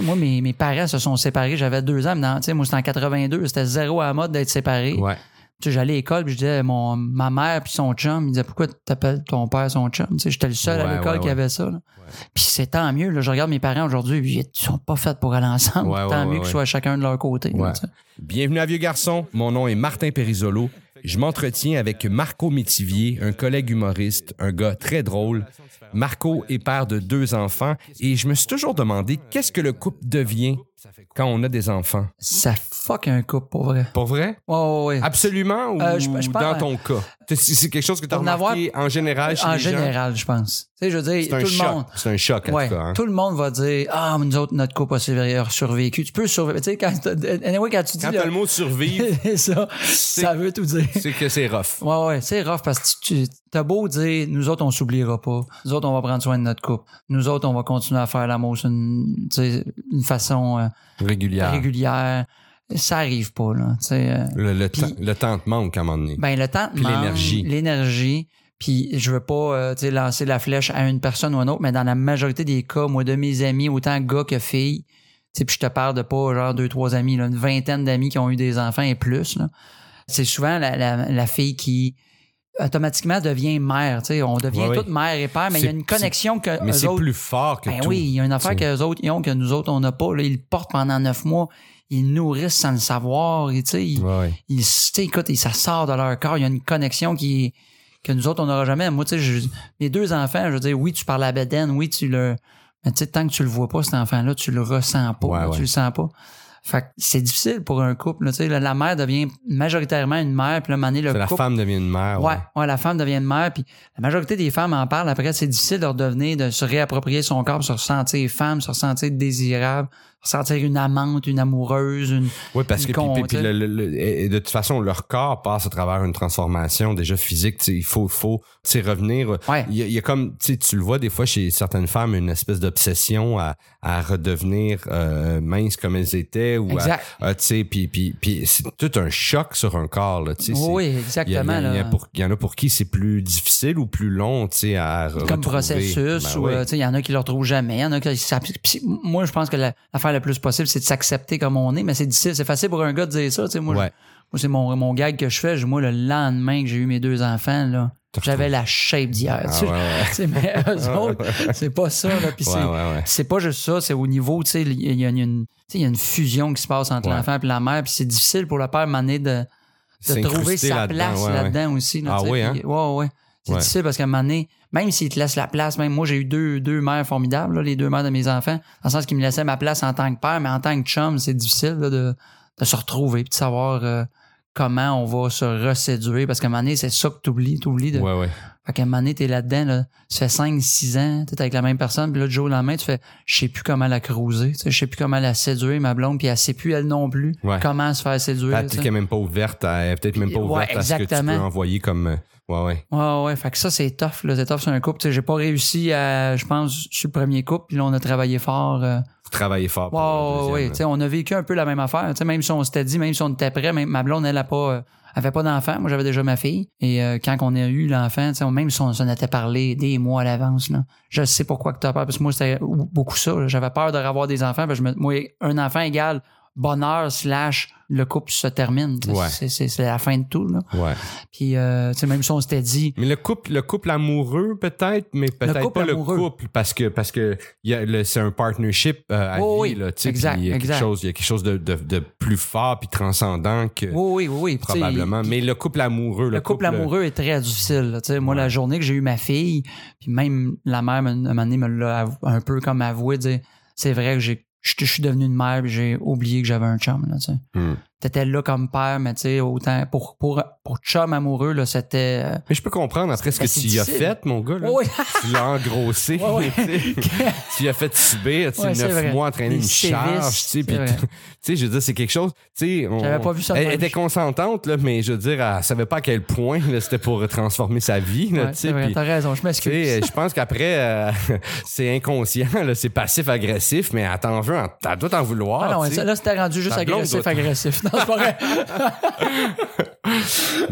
sais, moi, mes, mes parents se sont séparés, j'avais deux ans, sais, moi, c'était en 82, c'était zéro à la mode d'être séparé. Ouais. J'allais à l'école, puis je disais, mon, ma mère puis son chum, il disait, pourquoi t'appelles ton père son chum? Tu sais, j'étais le seul Ouais, à l'école ouais, qui avait ça. Puis c'est tant mieux, là. Je regarde mes parents aujourd'hui, ils sont pas faits pour aller ensemble. Tant mieux qu'ils soient chacun de leur côté. là. Bienvenue à Vieux Garçon. Mon nom est Martin Périsolo. Je m'entretiens avec Marco Métivier, un collègue humoriste, un gars très drôle. Marco est père de deux enfants et je me suis toujours demandé qu'est-ce que le couple devient quand on a des enfants. Ça fuck un couple, pour vrai. Pour vrai? Ouais, ouais, ouais. Absolument ou Euh, je- je pense- dans ton cas? C'est quelque chose que tu as avoir- remarqué en général chez en les gens? général, je pense. Tu sais, je veux dire, C'est un tout le choc. monde. C'est un choc, en Ouais, tout cas. hein. tout le monde va dire ah mais nous autres notre couple a survé- survécu tu peux survivre tu sais quand anyway, quand tu dis Quand là, t'as le mot survivre, ça ça veut tout dire c'est que c'est rough. ouais ouais c'est rough parce que tu t'as beau dire nous autres on s'oubliera pas nous autres on va prendre soin de notre couple nous autres on va continuer à faire l'amour sur une, façon euh, Régulière. régulière ça arrive pas là euh, Le, le le temps te manque à un moment donné. ben le temps te manque, l'énergie. l'énergie puis je veux pas euh, lancer la flèche à une personne ou à une autre mais dans la majorité des cas moi de mes amis autant gars que filles puis je te parle de pas genre deux trois amis là, une vingtaine d'amis qui ont eu des enfants et plus c'est souvent la, la, la fille qui automatiquement devient mère tu sais on devient ouais. toute mère et père mais il y a une connexion que Mais c'est autres plus fort que ben tout. oui, il y a une affaire que les autres ils ont que nous autres on n'a pas. Là, ils le portent pendant neuf mois, ils nourrissent sans le savoir. Et, tu sais, ils, ouais. ils, tu sais, écoute, et ça sort de leur corps. Il y a une connexion qui que nous autres on n'aura jamais. Moi, tu sais, je- mes deux enfants, je veux dire, oui, tu parles à Beden, oui, tu le, mais tu sais, tant que tu le vois pas cet enfant-là, tu le ressens pas, là, tu le sens pas. Fait que c'est difficile pour un couple. là, tu sais, la, la mère devient majoritairement une mère, puis là, donné, le C'est la couple femme devient une mère. Ouais, ouais, la femme devient une mère, puis la majorité des femmes en parlent. Après, c'est difficile de redevenir, de se réapproprier son corps, se ressentir femme, se ressentir désirable, sentir une amante, une amoureuse, une. Oui, parce Une que con, puis- puis le- le- le- de toute façon, leur corps passe à travers une transformation déjà physique. Il faut, faut revenir. Ouais. Il y, a, il y a comme, tu le vois des fois chez certaines femmes, une espèce d'obsession à, à redevenir euh, minces comme elles étaient. ou à- Exact. à, tu sais, puis, puis, puis c'est tout un choc sur un corps. Là, oui, y, exactement. il y y y en a pour qui c'est plus difficile ou plus long, tu sais, à comme retrouver. processus Ben ou oui. euh, tu sais il y en a qui le retrouvent jamais il y en a qui ça- moi je pense que la- l'affaire la plus possible c'est de s'accepter comme on est mais c'est difficile c'est facile pour un gars de dire ça tu sais moi je- Ouais. moi c'est mon mon gag que je fais moi le lendemain que j'ai eu mes deux enfants là j'avais la shape d'hier Ah, ouais, ouais. Mais eux autres c'est pas ça là puis Ouais, c'est pas juste ça, c'est au niveau, tu sais, il y, a- il y a une, fusion qui se passe entre l'enfant et la mère, puis c'est difficile pour le père donné, de, de trouver sa place là-dedans aussi. là, Ah oui, hein? puis- ouais, ouais. C'est difficile parce qu'à un moment donné, même s'il te laisse la place, même moi j'ai eu deux, deux mères formidables, là, les deux mères de mes enfants, dans le sens qu'ils me laissaient ma place en tant que père, mais en tant que chum, c'est difficile là, de, de se retrouver puis de savoir euh, comment on va se reséduire parce qu'à un moment donné, c'est ça que t'oublies, t'oublies de, Ouais, ouais. fait qu'à un moment donné, t'es là-dedans, là, ça fait 5, 6 ans, t'es avec la même personne, puis là, du jour au lendemain, tu fais, je sais plus comment la tu sais, je sais plus comment la séduire, ma blonde, puis elle sait plus, elle non plus, Ouais. comment se faire séduire. tu qu'elle est même pas ouverte, à- elle peut-être même pas ouverte à ce que tu peux envoyer comme. Ouais, ouais. Ouais, ouais, fait que ça, c'est tough, là, c'est tough sur un couple, tu sais, j'ai pas réussi à, je pense, sur le premier couple, puis là, on a travaillé fort, euh, Faut travailler fort. pour Ouais, ouais, ouais. là. Tu sais, on a vécu un peu la même affaire. Tu sais, même si on s'était dit, même si on était prêt, même ma blonde, elle a pas, euh, avait pas d'enfant. Moi, j'avais déjà ma fille. Et euh, quand on a eu l'enfant, même si on s'en était parlé des mois à l'avance, là, je sais pourquoi que tu as peur. Parce que moi, c'était beaucoup ça. J'avais peur de revoir des enfants. Parce que je me, moi, un enfant égale bonheur slash le couple se termine. Ouais. C'est, la fin de tout. Là. Ouais. Puis, euh, même si on s'était dit, Mais le couple, le couple amoureux peut-être, mais peut-être pas amoureux. le couple parce que parce que c'est un partnership euh, à vie oui. là, Exact, il y a exact. quelque chose, il y a quelque chose de, de, de plus fort puis transcendant que oui, probablement. mais le couple amoureux, le, le couple amoureux est très difficile. là. Moi, Ouais. la journée que j'ai eu ma fille, puis même la mère, me- un moment donné, me l'a un peu comme avoué, dire, c'est vrai que j'ai, je suis devenu une mère, j'ai oublié que j'avais un chum. Là. Hmm. T'étais là comme père, mais tu sais, autant pour, pour, pour chum amoureux, là, c'était. euh, Mais je peux comprendre après ce que tu y as fait, mon gars. Là. Oui. Tu l'as engrossé. Ouais, ouais. tu y as fait subir, tu sais, neuf mois entraîner une charge, tu sais, puis tu sais, je veux dire, c'est quelque chose, tu sais, on- J'avais pas vu ça Elle, était consentante, là, mais je veux dire, elle savait pas à quel point là, c'était pour transformer sa vie, là, tu sais, t'as raison, je tu m'excuse. sais, je pense qu'après, euh, c'est inconscient, là, c'est passif-agressif, mais elle t'en veut, en- elle doit t'en vouloir. Ah non, là, c'était rendu juste Ta Non, c'est pas vrai.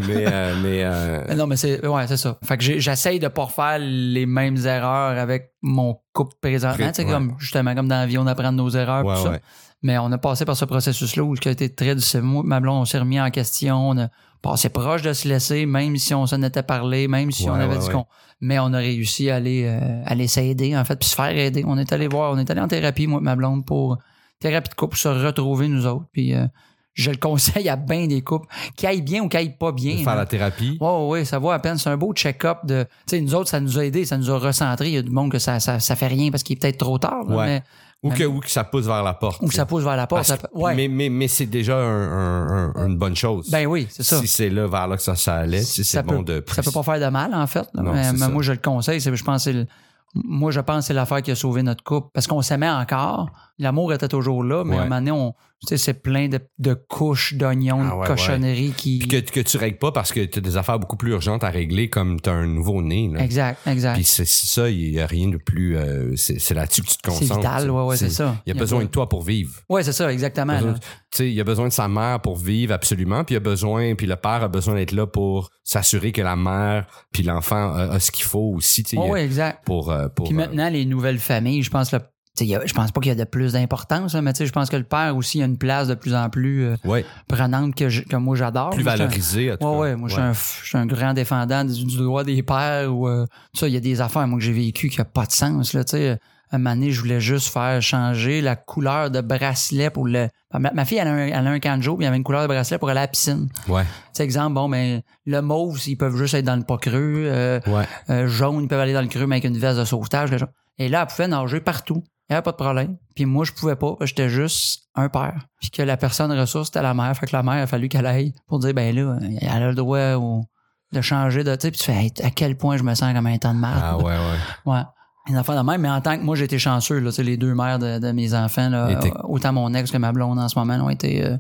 mais euh, mais euh, Non, mais c'est ouais, c'est ça. Fait que j'essaye de pas refaire les mêmes erreurs avec mon couple présentement. Ouais. comme justement comme dans la vie, on apprend de nos erreurs. ouais, tout ça. ouais. Mais on a passé par ce processus-là où ce qui a été très difficile. Moi, ma blonde, on s'est remis en question. On a passé proche de se laisser, même si on s'en était parlé, même si on avait dit qu'on. Mais on a réussi à aller, euh, aller s'aider, en fait, puis se faire aider. On est allé voir, on est allé en thérapie, moi et ma blonde, pour thérapie de couple, pour se retrouver, nous autres. Puis euh, je le conseille à bien des couples qui aillent bien ou qui aillent pas bien. De faire la thérapie. Ouais, ouais, ouais, ça vaut à peine. C'est un beau check-up de. Tu sais, nous autres, ça nous a aidé, ça nous a recentré. Il y a du monde que ça, ça, ça fait rien parce qu'il est peut-être trop tard. là, Ouais. mais, Ou que, ou que ça pousse vers la porte. ou que ça pousse vers la porte. Ça ouais. Mais, mais, mais c'est déjà un- un- un- une bonne chose. Ben oui, c'est ça. Si c'est là vers là que ça, ça allait, si c'est bon peut, de ça peut pas faire de mal, en fait. Non, mais moi, je le conseille. c'est- Je pense que moi, je pense que c'est l'affaire qui a sauvé notre couple. Parce qu'on s'aimait encore. L'amour était toujours là, mais à un moment donné, on, sais, c'est plein de, de couches d'oignons, Ah de ouais, cochonneries qui. Puis que, que tu règles pas parce que tu as des affaires beaucoup plus urgentes à régler comme tu as un nouveau-né. Exact, exact. Puis c'est c'est ça, il y a rien de plus... euh, c'est c'est là-dessus que tu te C'est concentres. vital, ouais, ouais, c'est ça. Il y a besoin de toi pour vivre. Ouais, c'est ça, exactement. Tu sais, il y a besoin de sa mère pour vivre absolument, puis il y a besoin, puis le père a besoin d'être là pour s'assurer que la mère puis l'enfant a, a ce qu'il faut aussi, tu sais, Ouais, exact. pour euh, pour. Puis euh, maintenant, les nouvelles familles, je pense, il y a- je pense pas qu'il y a de plus d'importance, là, mais tu sais, je pense que le père aussi a une place de plus en plus euh, ouais, prenante que, je- que moi j'adore. plus Moi, je suis un- valorisé. en tout Ouais, ouais, moi, je suis un, je suis un grand défendant du, du droit des pères ou euh, ça, il y a des affaires, moi, que j'ai vécues qui n'ont pas de sens, là, tu sais. Un moment donné, je voulais juste faire changer la couleur de bracelet pour le. Ma, ma fille, elle a, un, elle a un canjo, puis il y avait une couleur de bracelet pour aller à la piscine. Ouais, Tu sais, exemple, bon, ben, le mauve, ils peuvent juste être dans le pas creux. euh, ouais. euh, jaune, ils peuvent aller dans le creux, mais avec une veste de sauvetage. Et là, elle pouvait nager partout. Il n'y avait pas de problème. Puis moi, je pouvais pas. J'étais juste un père. Puis que la personne ressource, c'était la mère. Fait que la mère, il a fallu qu'elle aille pour dire, ben là, elle a le droit au- de changer de... Tu sais, puis tu fais, Hey, à quel point je me sens comme un temps de merde. Ah ouais, ouais. Ouais. Une affaire de même, mais en tant que moi, j'ai été chanceux, là, les deux mères de, de mes enfants, là, autant mon ex que ma blonde en ce moment, ont été. euh,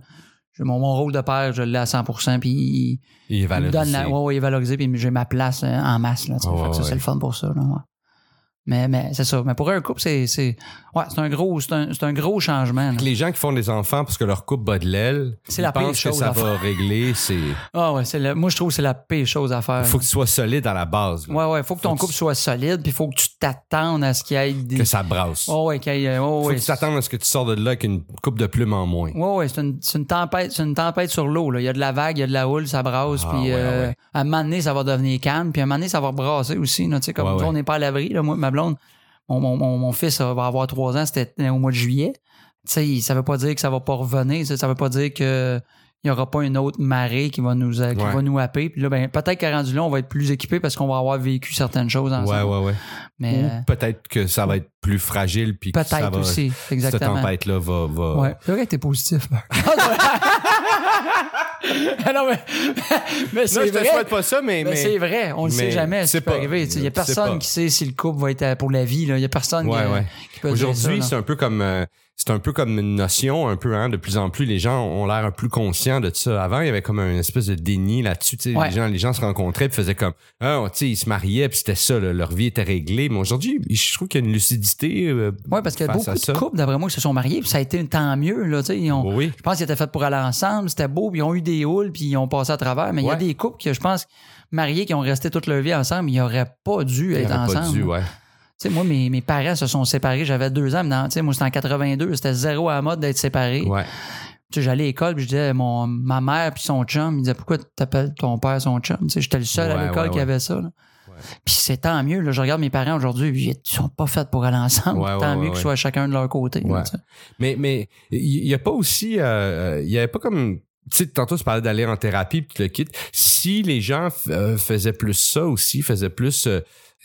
mon, mon rôle de père, je l'ai à 100%, puis il, Il me valorisé. donne la, ouais, ouais, il est valorisé, puis j'ai ma place euh, en masse, là. Ouais, Fait que ça, ouais. c'est le fun pour ça, là, ouais. Mais, mais c'est ça. Mais pour un couple, c'est, c'est, ouais, c'est un gros, c'est un, c'est un gros changement, là. Les gens qui font des enfants parce que leur couple bat de l'aile, C'est ils la pire pensent que chose ça à va régler. C'est, Ah ouais, c'est le, moi, je trouve que c'est la pire chose à faire. il faut que tu sois solide à la base, là, Ouais, ouais, faut que ton couple soit solide, puis faut que tu t'attendes à ce qu'il y ait des. que ça brasse. Oh, ouais, qu'il y ait, oh, faut ouais. que tu t'attendes à ce que tu sors de là avec une coupe de plumes en moins. Ouais, ouais, c'est une, c'est une tempête, c'est une tempête sur l'eau, là. Il y a de la vague, il y a de la houle, ça brasse, Ah, puis ouais, euh, ouais. à un moment donné, ça va devenir calme, puis à un moment donné, ça va brasser aussi, là. Tu sais, comme Ouais, on n'est pas à l'abri, là. Moi, ma blonde, mon, mon, mon, mon fils euh, va avoir trois ans, c'était au mois de juillet. Tu sais, ça veut pas dire que ça va pas revenir, ça, ça veut pas dire que il y aura pas une autre marée qui va nous, euh, qui Ouais. va nous happer. Puis là, ben, peut-être qu'à rendu là, on va être plus équipé parce qu'on va avoir vécu certaines choses ensemble. Ouais, ouais, ouais. Mais euh, Ou peut-être que ça va être plus fragile puis peut-être aussi, cette exactement. tempête-là va, va- Ouais, c'est vrai que t'es positif. Ah non, mais, mais c'est je te vrai. souhaite pas ça, mais, Mais, mais- c'est vrai, on le mais sait jamais, c'est ça peut pas- arriver. Il y a personne qui sait si le couple va être pour la vie. Il y a personne Ouais, qui, ouais. qui peut Aujourd'hui, c'est un peu comme euh, c'est un peu comme une notion, un peu hein, de plus en plus les gens ont l'air un peu plus conscients de ça. Avant, il y avait comme une espèce de déni là-dessus. tu sais, Ouais. Les gens, les gens se rencontraient puis faisaient comme ah, tu sais, ils se mariaient puis c'était ça, là, leur vie était réglée. Mais aujourd'hui, je trouve qu'il y a une lucidité. euh, Ouais, parce qu'il y a beaucoup de couples, d'après moi, qui se sont mariés, puis ça a été tant mieux, là, tu sais, ils ont- Oui, Je pense qu'ils étaient faits pour aller ensemble, c'était beau, puis ils ont eu des houles, puis ils ont passé à travers. Mais il y a des couples qui, je pense, mariés, qui ont resté toute leur vie ensemble, ils n'auraient pas dû être ensemble. pas dû, ouais. Tu sais, moi, mes, mes parents se sont séparés, j'avais deux ans, mais dans- tu moi, c'était en 82, c'était zéro à la mode d'être séparés. Ouais. Tu j'allais à l'école, puis je disais, mon, ma mère puis son chum, il disait, pourquoi t'appelles ton père son chum? Tu sais, j'étais le seul Ouais, à l'école ouais, qui avait ça, là. Puis c'est tant mieux, là. Je regarde mes parents aujourd'hui, ils sont pas faits pour aller ensemble. Ouais, tant ouais, mieux ouais. qu'ils soient chacun de leur côté. là, tu. Mais mais il y, a pas aussi euh, il y avait pas comme tu sais tantôt tu parlais d'aller en thérapie puis tu le quittes. Si les gens euh, faisaient plus ça aussi, faisaient plus euh,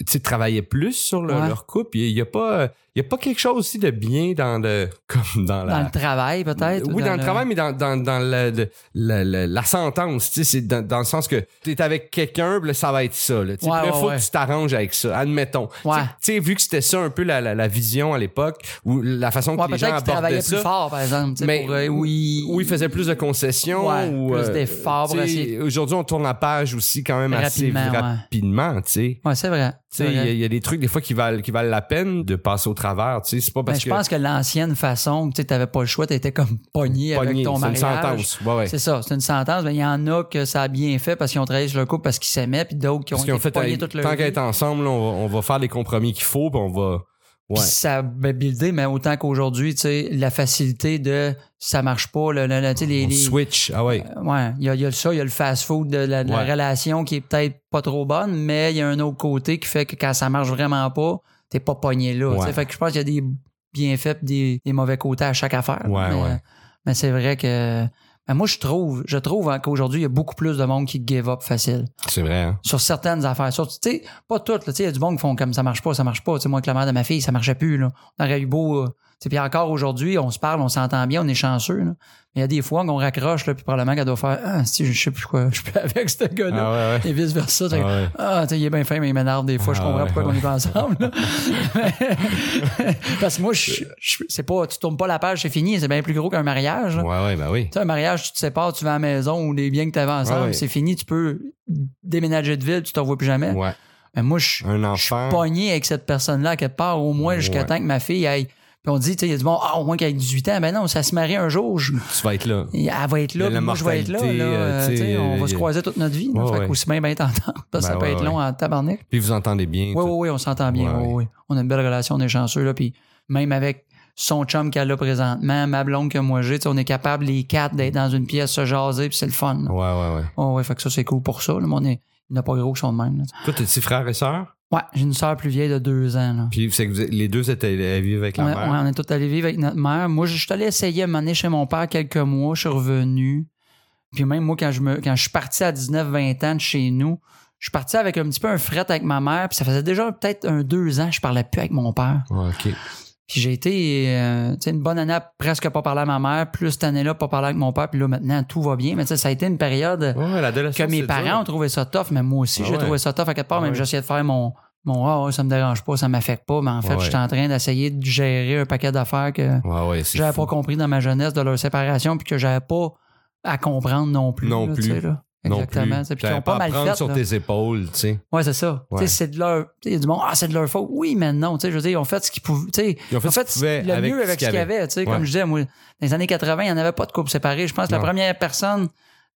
tu travaillaient plus sur le- Ouais. leur couple, il y a pas il y a pas quelque chose aussi de bien dans le comme dans la Dans le travail, peut-être. ou oui, dans, le travail, mais dans, dans, dans le- le- la sentence, tu sais, c'est dans, le sens que tu es avec quelqu'un, ça va être ça. Là, Tu sais, Ouais, là, faut que tu t'arranges avec ça, admettons. Tu sais- vu que c'était ça un peu la, la, la vision à l'époque, ou la façon que les gens qu'ils travaillaient abordaient plus ça, fort, par exemple. mais pour, euh, où ils- où ils faisaient plus de concessions, ou plus euh, d'efforts Aujourd'hui, on tourne la page aussi quand même assez rapidement, tu sais. Ouais, c'est vrai. Tu c'est sais, il y, a- y des trucs des fois qui valent qui valent la peine de passer au travers. C'est pas Ben, parce je que. pense que l'ancienne façon, tu n'avais pas le choix, tu étais comme pogné, Pogné, avec ton c'est une mariage. sentence. Ouais, ouais. C'est ça, c'est une sentence. Mais il y en a que ça a bien fait parce qu'ils ont travaillé sur leur couple parce qu'ils s'aimaient, puis d'autres qui ont Parce été fait, pognés toute leur tant vie. qu'à être ensemble, là, on, va, on va faire les compromis qu'il faut, puis on va. Puis ça a buildé, mais autant qu'aujourd'hui, tu sais, la facilité de ça marche pas, le, le- le- tu sais, les, switch. Ah ouais. Euh, Ouais, il y a, il y a ça, il y a le fast-food de la, de la Ouais. relation qui est peut-être pas trop bonne, mais il y a un autre côté qui fait que quand ça marche vraiment pas, t'es pas pogné là. tu sais. Ouais. Fait que je pense qu'il y a des bienfaits des, des mauvais côtés à chaque affaire. Ouais, mais, ouais. mais c'est vrai que moi je trouve, je trouve hein, qu'aujourd'hui il y a beaucoup plus de monde qui give up facile C'est vrai, hein. sur certaines affaires. Sur, tu sais, pas toutes. là. Tu sais, Il y a du monde qui font comme ça marche pas, ça marche pas. Tu sais, moi, avec la mère de ma fille, ça marchait plus. Là. On aurait eu beau. euh, Puis encore aujourd'hui, on se parle, on s'entend bien, on est chanceux. Là. Mais il y a des fois qu'on raccroche, là, puis probablement qu'elle doit faire Ah, si, je sais plus quoi, je suis plus avec ce gars-là. Ah ouais, ouais. Et vice versa. Ah ouais. Ah, tu il est bien fin, mais il m'énerve des fois. je Ah comprends pourquoi on est pas ensemble. là. Parce que moi, je, je- c'est pas, tu tournes pas la page, c'est fini. C'est bien plus gros qu'un mariage. là. Ouais, ouais, ben oui. Tu sais, un mariage, tu te sépares, tu vas à la maison ou les biens que tu avais ensemble, c'est fini, tu peux déménager de ville, tu t'en vois plus jamais. Ouais. Mais moi, je suis pogné avec cette personne-là, quelque part, au moins jusqu'à temps que ma fille aille. Puis on dit, tu sais, il y a du monde, ah, au moins qu'elle ait 18 ans. Ben non, ça se marie un jour, je- Tu vas être là. elle va être là, puis moi, je vais être là. là, euh, euh, on va se croiser toute notre vie. là. Ouais, fait ouais. qu'aussi bien bien t'entendre. Ça, ça Ben peut ouais, être long en tabarnak. Puis vous entendez bien. Oui, oui, oui, on s'entend bien. Ouais. oui, oui. On a une belle relation, on est chanceux. Là, puis même avec son chum qu'elle a présentement, ma blonde que moi j'ai, on est capable les quatre d'être dans une pièce, se jaser, puis c'est le fun. là. Ouais, ouais, ouais. Oh, ouais, fait que ça, c'est cool pour ça. là, mais on est, il n'a pas gros qui sont de même. là. Toi, t'as petits frères et sœurs? Ouais, j'ai une sœur plus vieille de deux ans. Là. Puis c'est que vous les deux étaient allés vivre avec la Ouais, mère? ouais, on est tous allés vivre avec notre mère. Moi, je suis allé essayer à m'amener chez mon père quelques mois. Je suis revenu. Puis même moi, quand je me, quand je suis parti à 19-20 ans de chez nous, je suis parti avec un petit peu un fret avec ma mère. Puis ça faisait déjà peut-être un deux ans que je parlais plus avec mon père. Ouais, OK. Puis j'ai été euh, tu sais, une bonne année à presque pas parler à ma mère, plus cette année-là pas parler avec mon père. Puis là, maintenant, tout va bien. Mais tu sais, ça a été une période Ouais, que mes parents dur. ont trouvé ça tough, mais moi aussi, Ah j'ai ouais. trouvé ça tough à quelque part. Ah même ouais. j'essayais de faire mon, mon Ah ouais, ça me dérange pas, ça m'affecte pas. Mais en fait, Ouais. j'étais en train d'essayer de gérer un paquet d'affaires que Ouais, ouais, c'est j'avais pas compris dans ma jeunesse de leur séparation, puis que j'avais pas à comprendre non plus. Non plus. là. Exactement. Puis ils ont pas, à mal fait. sur là. tes épaules, tu sais. Ouais, c'est ça. Tu sais, Ouais. C'est de leur. Il y a du monde, ah, c'est de leur faute. Oui, mais non. tu sais, Je veux dire, ils ont fait ce qu'ils pouvaient. tu sais, Ils ont fait ce qu'ils pouvaient le avec mieux ce avec ce qu'il y avait. tu sais, Ouais. Comme je disais, moi, dans les années 80, il n'y en avait pas de couple séparé. Je pense que la première personne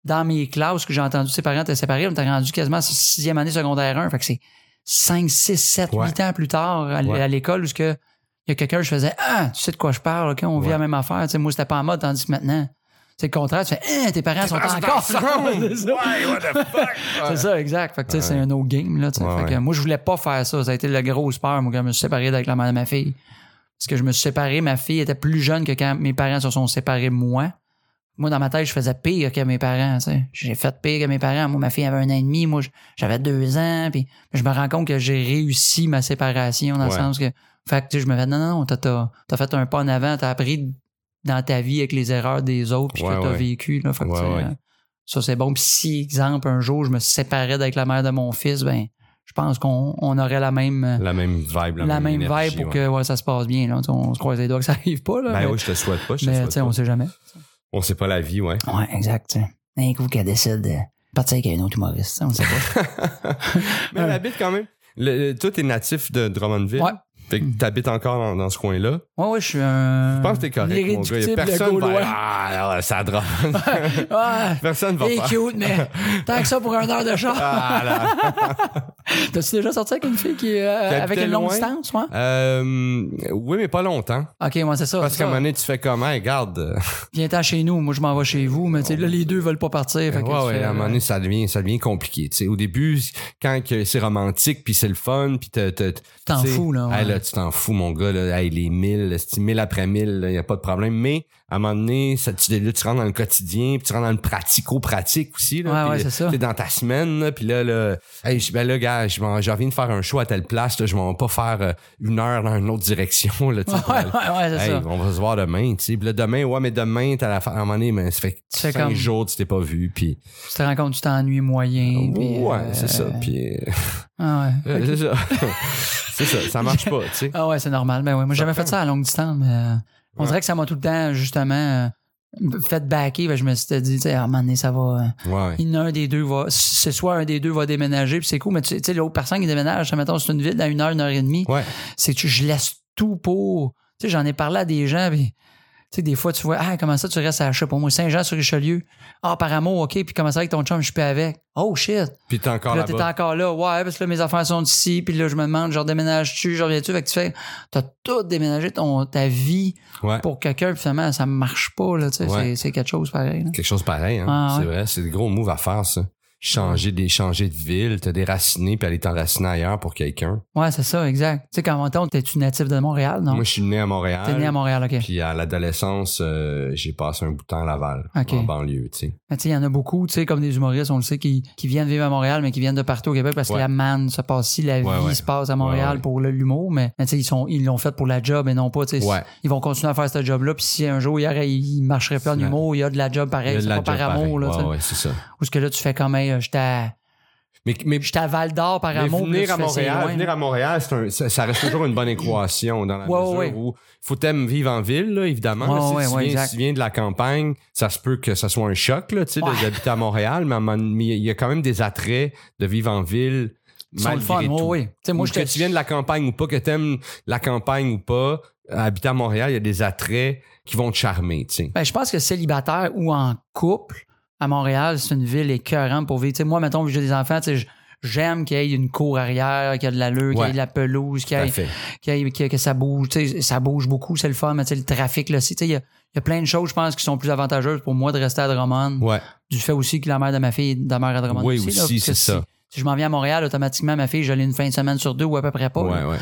dans mes classes que j'ai entendu ses parents étaient séparés, on était rendu quasiment à sixième année secondaire 1. Fait que c'est 5, 6, 7, Ouais. 8 ans plus tard à, l'école où ce il y a quelqu'un, je faisais Ah, tu sais de quoi je parle, OK, on vit la même affaire. Tu sais, moi, c'était pas en mode, tandis que maintenant, c'est le contraire. Tu fais Ah, tes parents sont encore ensemble. C'est ça. Ouais, what the fuck? C'est ça, exact. Fait que, tu sais, c'est un autre game, là. Ouais, Fait que ouais. moi, je voulais pas faire ça. Ça a été la grosse peur, moi, quand je me suis séparé avec la mère de ma fille. Parce que je me suis séparé, ma fille était plus jeune que quand mes parents se sont séparés de moi. Moi, dans ma tête, je faisais pire que mes parents, tu sais. J'ai fait pire que mes parents. Moi, ma fille avait un an et demi. Moi, j'avais deux ans. Puis je me rends compte que j'ai réussi ma séparation dans le Ouais. sens que, fait que, tu sais, je me fais, non, non, non, t'as, t'as, t'as fait un pas en avant. T'as appris dans ta vie avec les erreurs des autres puis Ouais, que t'as ouais. vécu, là. Fait que, Ouais, tu sais, ouais. euh, ça, c'est bon. Puis si, exemple, un jour, je me séparais avec la mère de mon fils, ben, je pense qu'on on aurait la même, La même vibe, la, la même énergie, vibe pour que ça se passe bien. Là. Tu On se croise les doigts que ça arrive pas. Là, Ben mais oui, je te souhaite pas, je te mais, souhaite tu pas. on sait jamais. On sait pas la vie, ouais. Ouais, exact. tu. Un coup qu'elle décide de partir avec un autre humoriste, tu on sait pas. Mais elle habite quand même. Le, le- toi, t'es natif de Drummondville? Ouais. Fait que t'habites encore dans, dans ce coin-là. Ouais, ouais, je suis un. Je pense que t'es correct, mon gars. Y a personne va. Ah, ça Drummond. Ouais. personne va Il est cute, mais tant que ça pour un heure de char. Ah, là. T'as-tu déjà sorti avec une fille qui est euh, Qui avec une longue loin? distance, ouais? Euh, oui, mais pas longtemps. Ok, moi, c'est ça. Parce qu'à un moment donné, tu fais comment? Hey, Regarde. euh, Viens-t'en chez nous, moi je m'en vais chez vous, mais tu sais, là, les deux veulent pas partir. Fait Ouais, que ouais, fais, à un moment euh, donné, ça devient, ça devient compliqué. tu sais. Au début, quand c'est romantique, puis c'est le fun, puis te, te, T'en fous, là, ouais. hey, là, tu t'en fous, mon gars. Là, Hey, les mille, c'est mille après mille, il n'y a pas de problème. Mais à un moment donné, ça, tu, là, tu rentres dans le quotidien, puis tu rentres dans le pratico-pratique aussi. Là, Ouais, ouais, c'est dans ta semaine, là, puis là, là hey, je- ben là, gars, je j'ai envie de faire un show à telle place, là, je m'en vais pas faire euh, une heure dans une autre direction. Là, Ouais, ouais, ouais, c'est Hey, ça. on va se voir demain, tu sais. Puis là, demain, ouais, mais demain, t'as la fin, à un moment donné, mais ça fait cinq comme- jours que tu t'es pas vu, puis... Tu te rends compte, tu t'ennuies moyen. puis, ouais, euh, c'est ça, puis... euh, Ah ouais. c'est ça. c'est ça, ça marche pas, tu sais. Ah ouais, c'est normal. Ben ouais, moi, Ça fait ça à longue distance, mais on Ouais. dirait que ça m'a tout le temps, justement, euh, fait backer. Ben, je me suis dit, tu sais, à un moment donné, ça va. euh, Ouais. il y en a un des deux va. C'est soit un des deux va déménager, puis c'est cool, mais tu sais, l'autre personne qui déménage, ça, mettons, c'est une ville à une heure, une heure et demie. Ouais. C'est que je laisse tout pour. Tu sais, j'en ai parlé à des gens, puis sais, des fois, tu vois, ah, comment ça, tu restes à, je sais pas moi, Saint-Jean-sur-Richelieu. Ah, par amour, OK, puis comment ça avec ton chum, je suis plus avec? Oh, shit. Puis t'es encore Puis là, t'es encore là. Ouais, parce que là, mes affaires sont ici, puis là, je me demande, je redéménage-tu, je reviens-tu? Fait que tu fais, t'as tout déménagé ton, ta vie Ouais. pour quelqu'un, puis finalement, ça marche pas, là, tu sais, Ouais. c'est- c'est quelque chose pareil. là. Quelque chose pareil, hein. Ah, c'est ouais. vrai. C'est des gros moves à faire, ça. Changer, des, changer de ville, te déraciner puis aller t'enraciner ailleurs pour quelqu'un. Ouais, c'est ça, exact. Tu sais, quand on t'es-tu natif de Montréal, non? Moi, je suis né à Montréal. T'es né à Montréal, OK. Puis à l'adolescence, euh, j'ai passé un bout de temps à Laval, en banlieue, tu sais. Mais tu sais, il y en a beaucoup, tu sais, comme des humoristes, on le sait, qui, qui viennent vivre à Montréal, mais qui viennent de partout au Québec parce que la manne se passe ici, la vie Ouais, se passe à Montréal pour l'humour, mais, mais tu sais, ils sont, ils l'ont fait pour la job et non pas, tu sais, ils vont continuer à faire ce job-là, puis si un jour il, y aurait- il marcherait plus en humour, il y a de la job pareil, c'est pas par amour, là, tu sais. Ouais, ouais, c'est ça. Ou ce que là, tu fais comme, hey, j'étais Mais, mais, j'étais à Val d'Or par amour, là, venir à Montréal, venir à Montréal, un- ça, ça reste toujours une bonne équation dans la Ouais, mesure ouais. où faut t'aimer vivre en ville, là, évidemment. Ouais, là, si tu, viens, exact. si tu viens de la campagne, ça se peut que ça soit un choc, là, d'habiter à Montréal, mais il y a quand même des attraits de vivre en ville. Malgré fun, tout. ouais, ouais. Tu sais, moi, Ou j'étais- que tu viennes de la campagne ou pas, que t'aimes la campagne ou pas, habiter à Montréal, il y a des attraits qui vont te charmer. Ben, je pense que célibataire ou en couple, à Montréal, c'est une ville écœurante pour vivre. Moi, mettons, j'ai des enfants, j'aime qu'il y ait une cour arrière, qu'il y ait de l'allure, qu'il y Ouais. ait de la pelouse, qu'il y ait, qu'il y ait- que, que ça bouge. Ça bouge beaucoup, c'est le fun, mais le trafic, là, il y a, il y a plein de choses, je pense, qui sont plus avantageuses pour moi de rester à Drummond. Ouais. Du fait aussi que la mère de ma fille demeure à Drummond. Oui, aussi, que c'est si- ça. Si je m'en viens à Montréal, automatiquement, ma fille, je l'ai une fin de semaine sur deux ou à peu près pas. Ouais, ouais.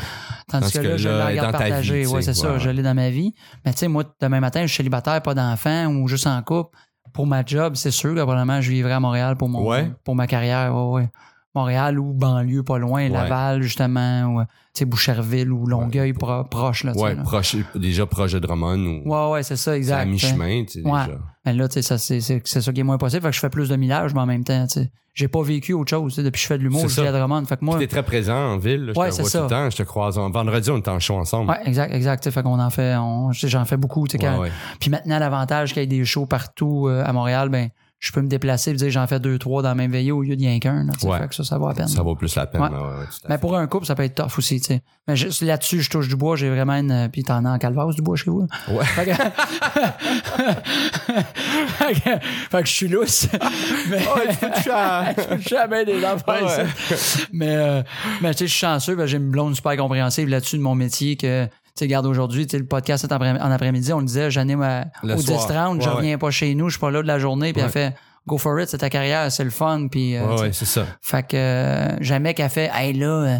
Tandis Tandis que que là, je la regarde Ouais, sais. c'est ça, Ouais, je ouais. l'ai dans ma vie. Mais tu sais, moi, demain matin, je suis célibataire, pas d'enfant ou juste en couple. Pour ma job, c'est sûr que probablement je vivrai à Montréal pour mon Ouais. pour ma carrière. Ouais, ouais. Montréal ou banlieue pas loin, Laval, justement, ou sais, Boucherville ou Longueuil pro- proche, là. Ouais, là. proche, déjà proche de Drummond ou Ouais, ouais, c'est ça, c'est exact. à sais. mi-chemin, tu sais, Ouais. déjà. Mais là, tu sais, ça, c'est, ça qui est moins possible. Fait que je fais plus de millage, mais en même temps, tu sais, j'ai pas vécu autre chose. Depuis que je fais de l'humour, je vis à Drummond. Fait que moi, t'es très présent en ville, là, je Ouais, te vois ça. tout le temps, je te croise. En... Vendredi, on est en show ensemble. ouais, exact, exact. Fait qu'on en fait, on, j'en fais beaucoup. tu sais, quand-. Puis maintenant, l'avantage qu'il y ait des shows partout euh, à Montréal, ben, je peux me déplacer et dire j'en fais deux, trois dans la même veillée au lieu d'y qu'un. Ouais. Fait que ça, ça vaut la peine. Ça vaut plus la peine. Ouais. Mais pour un couple, ça peut être tough aussi, tu sais. Mais là-dessus, je touche du bois, j'ai vraiment une. Puis t'en as en calvasse du bois chez vous. Ouais. Fait que... fait que... fait que je suis lousse. Mais... Ouais, tu peux toucher à- je des affaires. Mais, euh, mais tu sais, je suis chanceux, j'ai une blonde super compréhensive là-dessus de mon métier que. Tu regarde, aujourd'hui, tu sais, le podcast en après- en après-midi, on le disait, j'anime Le au soir. 10-30, je Ouais, reviens pas chez nous, je suis pas là de la journée, puis elle fait Go for it, c'est ta carrière, c'est le fun, puis euh, Ouais, c'est ça. fait que euh, jamais qu'elle fait Hey là, euh,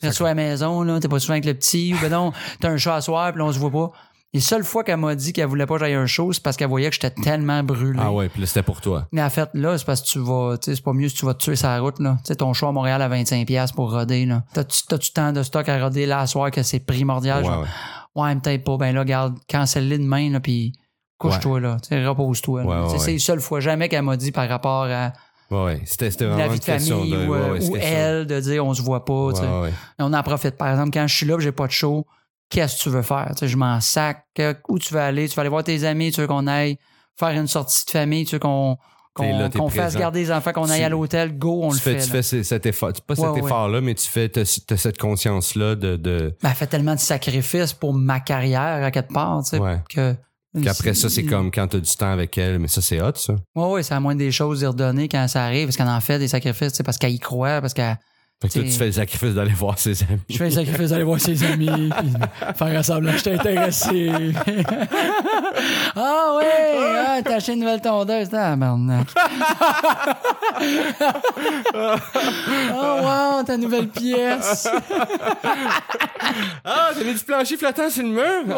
reste à la maison, là, t'es pas souvent avec le petit, ou ben non, t'as un chat à soir, puis là, on se voit pas. Les seules fois qu'elle m'a dit qu'elle voulait pas que j'aille à un show, c'est parce qu'elle voyait que j'étais tellement brûlé. Ah ouais, puis là, c'était pour toi. Mais en fait, là, c'est parce que tu vas, tu sais, c'est pas mieux si tu vas te tuer la route, là. Tu sais, ton choix à Montréal à 25$ pour roder, là. T'as-tu, t'as-tu tant de stock à roder là à soir que c'est primordial? Ouais, genre, ouais. ouais, peut-être pas. Ben là, garde, cancelle-les demain, là, puis couche-toi, là. Tu sais, repose-toi. Ouais, ouais, ouais. C'est les seules fois jamais qu'elle m'a dit par rapport à Ouais, ouais. C'était, c'était la vraiment vie de famille de. ou, ouais, euh, ouais, ou elle de dire on se voit pas, tu sais. Ouais, ouais. Et on en profite. Par exemple, quand je suis là, j'ai pas de show, qu'est-ce que tu veux faire? Tu sais, je m'en sac. Que- Où tu veux aller? Tu veux aller voir tes amis? Tu veux qu'on aille faire une sortie de famille? Tu veux qu'on qu'on fasse garder les enfants, qu'on aille Tu- à l'hôtel? Go, on tu le fais, fait. tu là. fais ce- cet effort, pas cet ouais. effort-là, mais tu fais, cette conscience-là de, de Ben, elle fait tellement de sacrifices pour ma carrière à quelque part, tu sais, Ouais. que... qu'après ça, c'est comme quand t'as du temps avec elle, mais ça, c'est hot, ça. Ouais, ouais, c'est à moins des choses d'y redonner quand ça arrive, parce qu'elle en fait des sacrifices, tu parce qu'elle y croit, parce qu'elle... Fait que toi, tu fais le sacrifice d'aller voir ses amis. Je fais un sacrifice d'aller voir ses amis, puis faire semblant que je t'ai intéressé. ah ouais, ah, t'as acheté une nouvelle tondeuse. Ah, merde. oh wow, ta nouvelle pièce. Ah, t'as mis du plancher flottant sur le mur?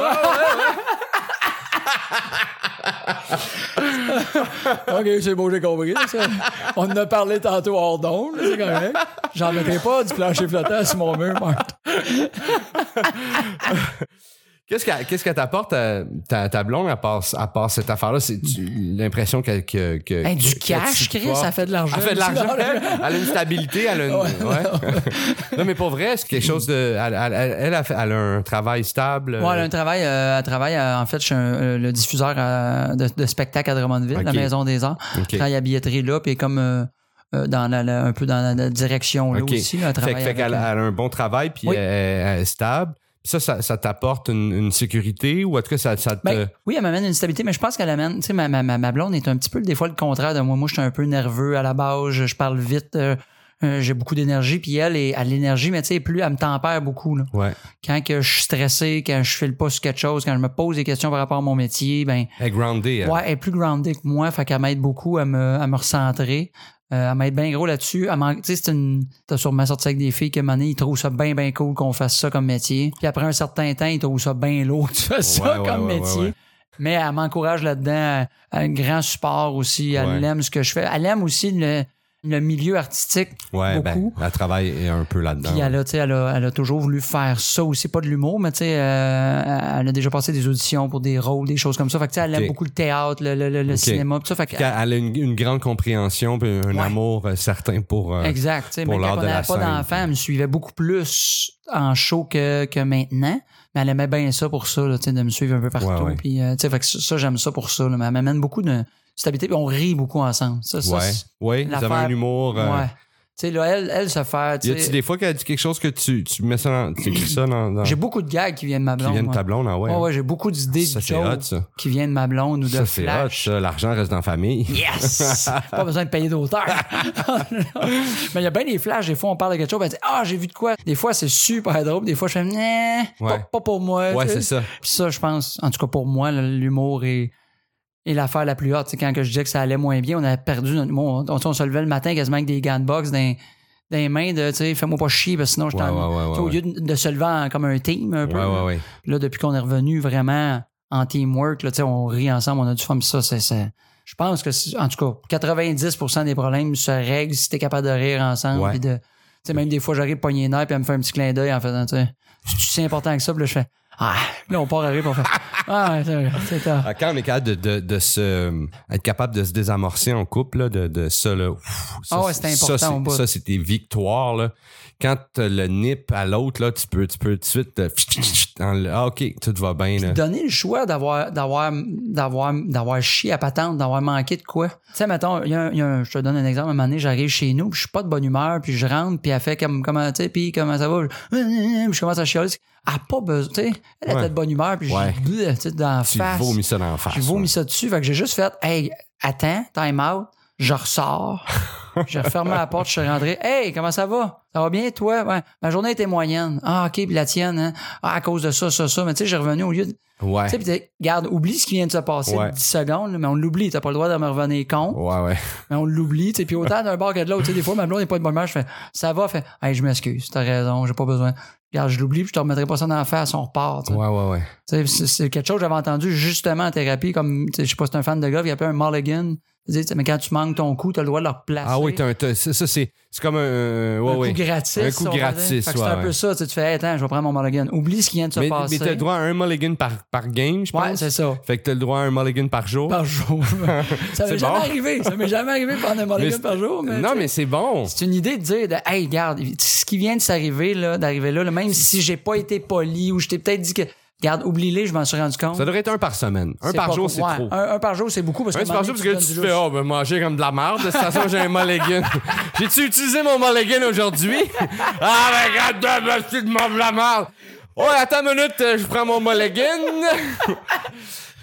ok, c'est beau, j'ai compris. ça. On en a parlé tantôt hors d'onde, c'est correct. J'en mettrai pas du plancher flottant sur mon mur, Marthe. Qu'est-ce qu'elle, qu'est-ce qu'elle t'apporte, ta, ta, ta blonde, à part, à part cette affaire-là? C'est l'impression que, que, que, Hey, du que- cash, Chris, ça fait de l'argent. Elle fait de l'argent. Elle, elle a une stabilité, elle a une. ouais. non, mais pour vrai, c'est quelque chose de. Elle, elle, elle, elle a, fait- elle a un travail stable. Ouais, elle a un travail, euh, elle travaille, euh, en fait, je suis un- euh, le diffuseur euh, de, de spectacles à Drummondville, la. Maison des Arts. Ok. Elle travaille à billetterie là, puis comme euh, euh, dans la, la- un peu dans la, direction là aussi. Là, elle Fait, fait qu'elle euh, elle a un bon travail, puis Oui. elle, elle est stable. Ça, ça, ça t'apporte une, une sécurité ou en tout cas, ça, ça te... Ben, oui, elle m'amène une stabilité, mais je pense qu'elle amène, tu sais, ma, ma, ma, ma blonde est un petit peu des fois le contraire de moi. Moi, je suis un peu nerveux à la base, je, je parle vite, euh, euh, j'ai beaucoup d'énergie, puis elle est à l'énergie, mais tu sais, plus elle me tempère beaucoup. Là. ouais. Quand que je suis stressé, quand je file pas sur quelque chose, quand je me pose des questions par rapport à mon métier, ben Elle est grounded. elle. ouais, elle est plus grounded que moi, fait qu'elle m'aide beaucoup à me, à me recentrer. Euh, elle m'aide bien gros là-dessus. Tu sais, c'est une. T'as sûrement sorti avec des filles que Mané, ils trouvent ça bien, bien cool qu'on fasse ça comme métier. Puis après un certain temps, ils trouvent ça bien lourd que tu fasses ça Ouais, comme ouais, métier. Mais elle m'encourage là-dedans. Elle a un grand support aussi. Elle aime ce que je fais. Elle aime aussi le, le milieu artistique Ouais, ben, beaucoup. elle travaille un peu là-dedans. Puis elle a, tu sais, elle, a, elle a toujours voulu faire ça aussi, pas de l'humour, mais tu sais, euh, elle a déjà passé des auditions pour des rôles, des choses comme ça. Fait que tu sais, elle aime beaucoup le théâtre, le, le, le- cinéma, tout ça. Fait que, Elle a une, une grande compréhension puis un Ouais. amour euh, certain pour... euh, exact. tu sais, pour Mais l'art de la n'avait pas scène. d'enfant, elle me suivait beaucoup plus en show que, que maintenant. Mais elle aimait bien ça pour ça, là, tu sais, de me suivre un peu partout. Ouais. Puis, euh, tu sais, fait que ça, ça, j'aime ça pour ça. là. mais elle m'amène beaucoup de stabilité. Puis on rit beaucoup ensemble. Ça, ça, ouais, ouais, vous avez un humour... euh, ouais. Tu sais, là, elle, elle se fait. Y a-tu des fois qu'elle dit quelque chose que tu, tu mets ça dans, tu écris ça dans, dans J'ai beaucoup de gags qui viennent de ma qui blonde. viennent de ta blonde, ah ouais. Ouais, hein? ouais, j'ai beaucoup d'idées de c'est hot, jokes ça. qui viennent de ma blonde ou de Ça flash. ça. L'argent reste dans la famille. Yes! pas besoin de payer d'auteur. Mais il y a bien des flashs, des fois on parle de quelque chose, ben, sais, ah, j'ai vu de quoi? Des fois c'est super drôle, des fois je fais, Ouais. pas, pas pour moi. Ouais, c'est ça. Puis ça, je pense, en tout cas pour moi, l'humour est, est l'affaire la plus haute. quand que je disais que ça allait moins bien, on avait perdu notre humour. On, on se levait le matin quasiment avec des gants de boxe dans, dans les mains de, tu sais, fais-moi pas chier, parce que sinon je t'en. ouais, ouais, Au lieu de, de se lever en- comme un team un peu. Ouais, là. ouais, ouais. Là, depuis qu'on est revenu vraiment en teamwork, là, tu sais, on rit ensemble, on a du fun. Ça, c'est, c'est- je pense que, c'est- en tout cas, 90% des problèmes se règlent si t'es capable de rire ensemble. Puis de, tu sais, même des fois, j'arrive pogner les nerfs puis elle me fait un petit clin d'œil en faisant, tu sais, c'est important que ça. Puis là, je fais, ah, là, on part à rire on fait, ah, c'est ça. Ah, Quand on est capable de, de, de se, être capable de se désamorcer en couple, là, de, de ça, là, ouf, ça, Ah ouais, c'est important ça, c'est tes victoires, là. Quand t'as le nip à l'autre, là, tu peux, tu peux tout de suite, euh, ah, ok, tout va bien, là. donner le choix d'avoir d'avoir d'avoir d'avoir chié à patente, d'avoir manqué de quoi. Tu sais, mettons, y a, un- il y a un- je te donne un exemple. Un moment donné, j'arrive chez nous, puis je suis pas de bonne humeur, puis je rentre, puis elle fait comme comment tu sais, puis comment ça va, je, je commence à chialer. Elle a pas besoin, tu sais, elle Ouais. était de bonne humeur, puis Ouais. je tu sais dans la Tu face. vomis ça dans la face. J'ai vomi ouais. ça dessus, fait que j'ai juste fait, hey, attends, time out, je ressors. j'ai refermé la porte, je suis rentré. Hey, comment ça va? Ça va bien, toi? Ouais. Ma journée était moyenne. Ah, OK, puis la tienne, hein? Ah, à cause de ça, ça, ça. Mais tu sais, j'ai revenu au lieu de. Ouais. Tu sais, regarde, oublie ce qui vient de se passer Ouais. 10 secondes, mais on l'oublie. T'as pas le droit de me revenir con, Ouais, ouais. mais on l'oublie. tu sais. Puis autant d'un bord que de l'autre. Tu sais, Des fois, ma blonde n'est pas de bonne humeur. Je fais, ça va, fait, hey, je m'excuse, t'as raison, j'ai pas besoin. Regarde, je l'oublie, puis je te remettrai pas ça dans la face, on repart. tu sais. Ouais, ouais, ouais. Tu sais, C'est quelque chose que j'avais entendu justement en thérapie, comme, je sais pas si t'es un fan de golf, il appelle un mulligan. Tu Mais quand tu manques ton coup, t'as le droit de le replacer. Ah oui, t'as, un- t'as- ça, ça, c'est, c'est comme un, ouais, un ouais. coup gratis. Un coup gratis, Fait que C'est ouais, un peu ouais. ça. Tu tu fais, hey, attends, je vais prendre mon mulligan. Oublie ce qui vient de se Mais, passer. mais t'as le droit à un mulligan par, par game, je pense. Ouais, c'est ça. Fait que t'as le droit à un mulligan par jour. Par jour. ça m'est jamais bon. arrivé. Ça m'est jamais arrivé de prendre un mulligan par jour. Mais non, tu mais c'est bon. C'est une idée de dire, de, hey, regarde, ce qui vient de s'arriver, là, d'arriver là, là, même si j'ai pas été poli ou je t'ai peut-être dit que, regarde, oublie-les, je m'en suis rendu compte. Ça devrait être un par semaine. Un par jour, c'est Ouais, trop. Un, un par jour, c'est beaucoup parce que. Un, c'est par jour parce que tu te fais, oh, ben, manger comme de la merde. De toute façon, j'ai un mulligan. J'ai-tu utilisé mon mulligan aujourd'hui? ah, ben, regarde, de mon de la merde. Oh, attends une minute, euh, je prends mon mulligan.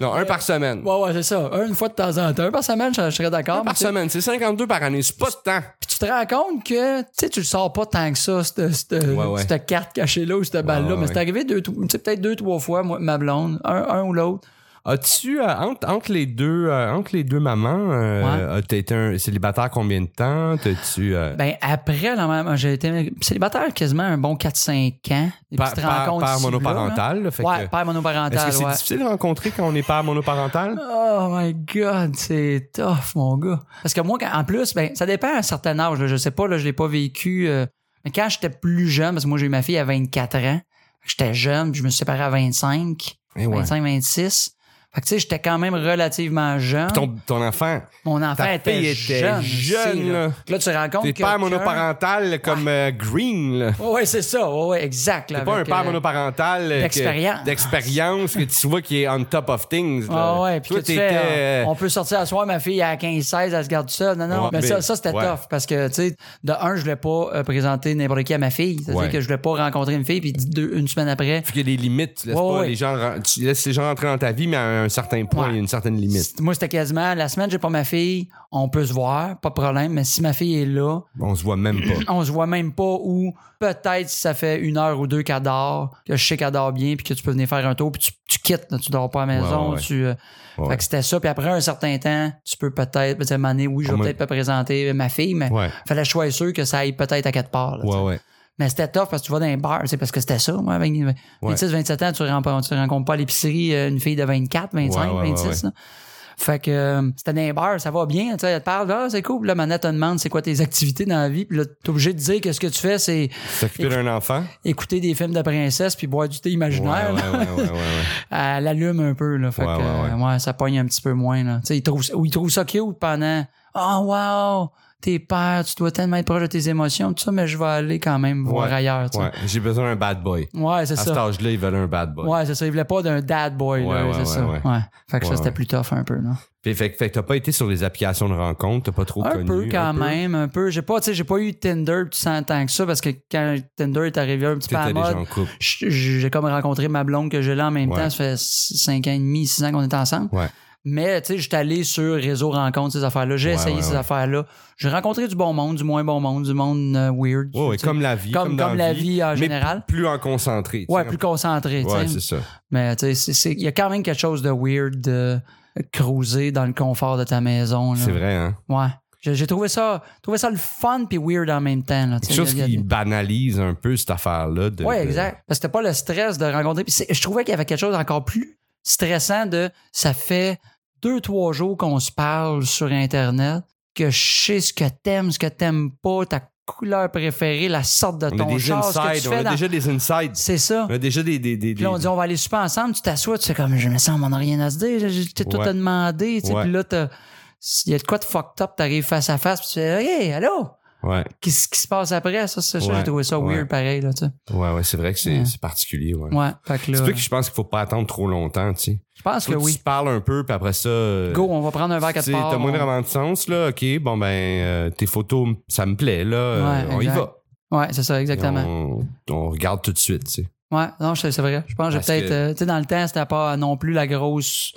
non, un par semaine. Ouais, ouais, c'est ça. Un, une fois de temps en temps. Un par semaine, je, je serais d'accord. Un mais par semaine, c'est 52 par année. C'est pas de temps. Puis tu te rends compte que, tu sais, tu le sors pas tant que ça, cette, cette, ouais. cette carte cachée là ou cette balle-là. ouais, mais ouais. c'est arrivé deux, tu sais, peut-être deux, trois fois, moi, ma blonde, un, un ou l'autre. As-tu, euh, entre, entre les deux, euh, entre les deux mamans, euh, as- t'as été un célibataire combien de temps? Euh, Ben, après, même, j'ai été célibataire quasiment un bon 4-5 ans. Des par, petites par, là, monoparental? là, fait. Ouais, que- père Est-ce monoparental, que c'est ouais. difficile de rencontrer quand on est père monoparental? Oh my god, c'est tough, mon gars. Parce que moi, en plus, ben, ça dépend à un certain âge. Là, je sais pas, là, je l'ai pas vécu. euh, mais quand j'étais plus jeune, parce que moi, j'ai eu ma fille à 24 ans. J'étais jeune, puis je me suis séparé à 25, Eh ouais. 25, 26. Fait que tu sais, j'étais quand même relativement jeune. Ton, ton enfant, Mon enfant ta était, fille était jeune. jeune, aussi, là. Là, tu te rends compte t'es que père monoparental comme euh, Green, là. Ouais, ouais, c'est ça. Ouais, ouais, exact. T'es pas un père euh, monoparental euh, d'expérience. d'expérience que tu vois qui est on top of things. là. Ah ouais, puis Toi, que tu fais, euh, on peut sortir à soir, ma fille à 15-16, elle se garde seule. Non, non, Ouais, mais, mais- ça, ça c'était ouais. tough parce que, tu sais, de un, je voulais pas présenter n'importe qui à ma fille. C'est-à-dire que je voulais pas rencontrer une fille, puis deux, une semaine après, Fait qu'il y a des limites. Tu laisses, pas les gens, tu laisses les gens rentrer dans ta vie, mais à un certain point, il y a une certaine limite. moi, c'était quasiment, la semaine, j'ai pas ma fille, on peut se voir, pas de problème, mais si ma fille est là, On se voit même pas. on se voit même pas ou peut-être si ça fait une heure ou deux qu'elle dort, que je sais qu'elle dort bien, puis que tu peux venir faire un tour, puis tu, tu quittes, là, tu dors pas à la maison, Ouais, ouais, ouais. tu... euh, Ouais. Fait que c'était ça, puis après un certain temps, tu peux peut-être, à un moment donné, oui, je vais peut-être pas présenter ma fille, mais Ouais. fallait que je sois sûr que ça aille peut-être à quatre parts. là, tu sais. Ouais, ouais. Mais c'était tough parce que tu vas dans un bar, c'est parce que c'était ça, moi, avec 26, 27 ans, tu rencontres, tu rencontres pas à l'épicerie euh, une fille de 24, 25, Ouais, ouais, 26. ouais, ouais. là. Fait que euh, c'était dans un bar, ça va bien, tu sais, elle te parle, ah, c'est cool. Puis Là, Manette te demande c'est quoi tes activités dans la vie, puis là, t'es obligé de dire que ce que tu fais, c'est S'occuper d'un enfant? écouter des films de princesse puis boire du thé imaginaire. ouais, ouais, ouais. Elle allume un peu, là. Fait Ouais, que, ouais, euh, ouais, ça pogne un petit peu moins, là. Tu sais, il trouve, ou il trouve ça cute pendant, oh, wow, t'es père, tu dois tellement être proche de tes émotions, tout ça, mais je vais aller quand même voir Ouais, ailleurs, tu sais. Ouais, j'ai besoin d'un bad boy. Ouais, c'est À cet ça. âge-là, ils veulent un bad boy. Ouais, c'est ça. Il voulait pas d'un dad boy, Ouais, c'est ça. ouais. Fait que ça, c'était plus tough un peu, là. Fait, fait, fait que t'as pas été sur les applications de rencontres, t'as pas trop Un connu. peu quand un peu? même, un peu. J'ai pas, j'ai pas eu Tinder tu sens tant que ça parce que quand Tinder est arrivé un petit peu à mode, j'ai comme rencontré ma blonde que j'ai là en même temps. Ça fait 5 ans et demi, 6 ans qu'on est ensemble. Ouais. Mais, tu sais, j'étais allé sur Réseau Rencontre, ces affaires-là. J'ai Ouais, essayé ouais, ces ouais. affaires-là. J'ai rencontré du bon monde, du moins bon monde, du monde euh, weird. Ouais, comme la vie. Comme- Comme, dans comme la vie en mais général. Plus en concentré. Ouais, plus concentré, tu Ouais, c'est ça. Mais tu sais, il y a quand même quelque chose de weird de cruiser dans le confort de ta maison. C'est vrai, hein? Ouais. J'ai trouvé ça, trouvé ça le fun puis weird en même temps. Là, Quelque chose a- qui banalise un peu cette affaire-là. De- exact. Parce que c'était pas le stress de rencontrer. Puis je trouvais qu'il y avait quelque chose encore plus stressant de ça fait deux, trois jours qu'on se parle sur Internet, que je sais ce que t'aimes, ce que t'aimes pas, ta couleur préférée, la sorte de On ton char, ce que tu on fais a dans- déjà des insides. C'est ça. On a déjà des. des, des, Puis là, on dit, on va aller super ensemble. Tu t'assois, tu sais, comme, je me sens, on n'a rien à se dire. J'ai tout à demander. tu sais. Puis là, il y a de quoi de fucked up, t'arrives face à face, puis tu fais, hey, allô? Ouais, Qu'est-ce qui se passe après? Ça, c'est ça, Ouais. j'ai trouvé ça Ouais. weird pareil, là, tu sais. ouais, ouais, c'est vrai que c'est particulier. Ouais. Ouais, fait que là, C'est que je pense qu'il faut pas attendre trop longtemps, tu sais. je pense que que oui. tu parles un peu, puis après ça. euh, Go, on va prendre un verre quatre parts. t'as moins on- vraiment de sens, là. OK, bon, ben, euh, tes photos, ça me plaît, là. euh, on y va. Ouais, c'est ça, exactement. On, on regarde tout de suite, tu sais. Ouais, non, c'est vrai. Je pense que j'ai peut-être. que- euh, tu sais, dans le temps, c'était pas non plus la grosse.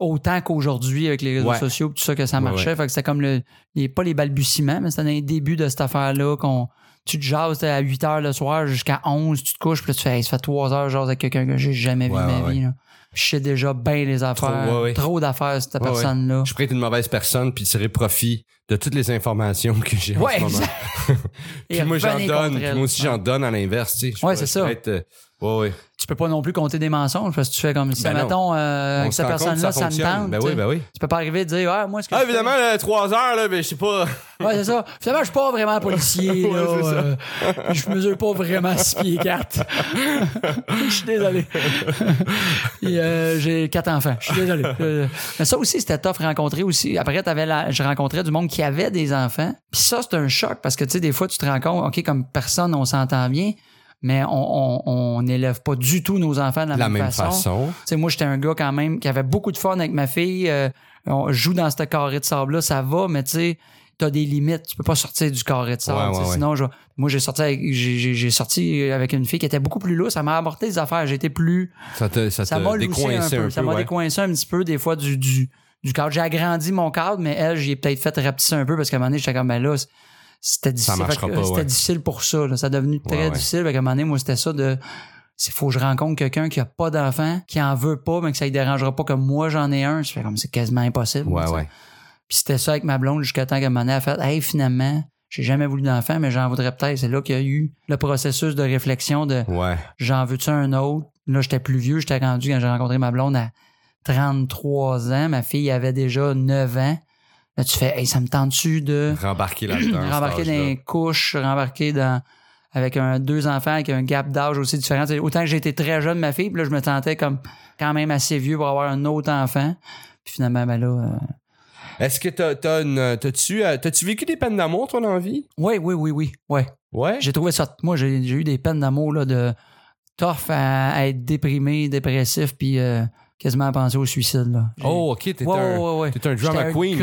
Autant qu'aujourd'hui avec les réseaux Ouais. sociaux, tout ça, que ça Ouais, marchait. Fait que c'était comme le. les- pas les balbutiements, mais c'était dans les débuts de cette affaire-là qu'on. Tu te jases à 8 heures le soir jusqu'à 11, tu te couches, puis là, tu fais, Hey, ça fait 3 heures, genre, avec quelqu'un que j'ai jamais vu Ouais, de ma ouais, vie. là. Puis je sais déjà bien les affaires. ouais, ouais. Trop d'affaires, cette Ouais, ouais. personne-là. Je pourrais être une mauvaise personne, puis tirer profit de toutes les informations que j'ai en Ouais, ce moment. puis Et moi, j'en donne, puis moi aussi, j'en donne à l'inverse, tu sais. Ouais, c'est ça. être, euh, ouais, ouais. Tu peux pas non plus compter des mensonges parce que tu fais comme si, Ben mettons, euh, cette personne-là, ça, me fonctionne. tente. Ben tu oui, ben oui. Tu peux pas arriver et dire, ah, moi, ce que Ah, évidemment, là, trois heures, là, ben, je sais pas. Ouais, c'est ça. Finalement, je suis pas vraiment policier, Ouais, là. ça. euh, je mesure pas vraiment 6 pieds 4. Je suis désolé. Euh, j'ai quatre enfants. Je suis désolé. Euh, mais ça aussi, c'était tough rencontrer aussi. Après, t'avais la, je rencontrais du monde qui avait des enfants. Puis ça, c'est un choc parce que, tu sais, des fois, tu te rends compte, OK, comme personne, on s'entend bien, mais on, on, on n'élève pas du tout nos enfants de la, La même, même façon. tu sais, moi, j'étais un gars quand même qui avait beaucoup de fun avec ma fille. Euh, on joue dans ce carré de sable-là, ça va, mais tu sais, t'as des limites. Tu peux pas sortir du carré de sable. Ouais. Sinon, je- moi, j'ai sorti, avec, j'ai, j'ai- j'ai sorti avec une fille qui était beaucoup plus lourde. Ça m'a apporté des affaires. Été plus. Ça te, ça m'a un décoincé peu. un peu. ça m'a ouais. décoincé un petit peu, des fois, du, du, du cadre. J'ai agrandi mon cadre, mais elle, j'ai peut-être fait rapetisser un peu parce qu'à un moment donné, j'étais comme, ben là, c'était difficile. C'était ouais. difficile pour ça. là. Ça a devenu très Ouais, difficile. Fait qu'à un moment donné, moi, c'était ça de. Il faut que je rencontre quelqu'un qui a pas d'enfant, qui en veut pas, mais que ça ne dérangera pas que moi j'en ai un. Fais comme c'est quasiment impossible. Ouais, ouais. Puis c'était ça avec ma blonde jusqu'à temps qu'à un moment donné, elle a fait Hey, finalement, j'ai jamais voulu d'enfant, mais j'en voudrais peut-être. C'est là qu'il y a eu le processus de réflexion de Ouais. j'en veux-tu un autre? Là, j'étais plus vieux, j'étais rendu quand j'ai rencontré ma blonde à 33 ans. Ma fille avait déjà 9 ans. Là, tu fais, hey, ça me tente-tu de Rembarquer là-dedans. rembarquer dans les couches, rembarquer dans avec un, deux enfants, avec un gap d'âge aussi différent. T'sais, autant que été très jeune, ma fille, puis là, je me sentais comme quand même assez vieux pour avoir un autre enfant. Puis finalement, ben là... euh, Est-ce que t'as, t'as une, t'as-tu, euh, t'as-tu vécu des peines d'amour, toi, dans la vie? Oui, oui, oui, oui. Ouais. Ouais? J'ai trouvé ça. Moi, j'ai j'ai eu des peines d'amour là, de tough à, à être déprimé, dépressif, puis euh, quasiment à penser au suicide. Là. Oh, ok, t'es Ouais, un, ouais, un drama un queen.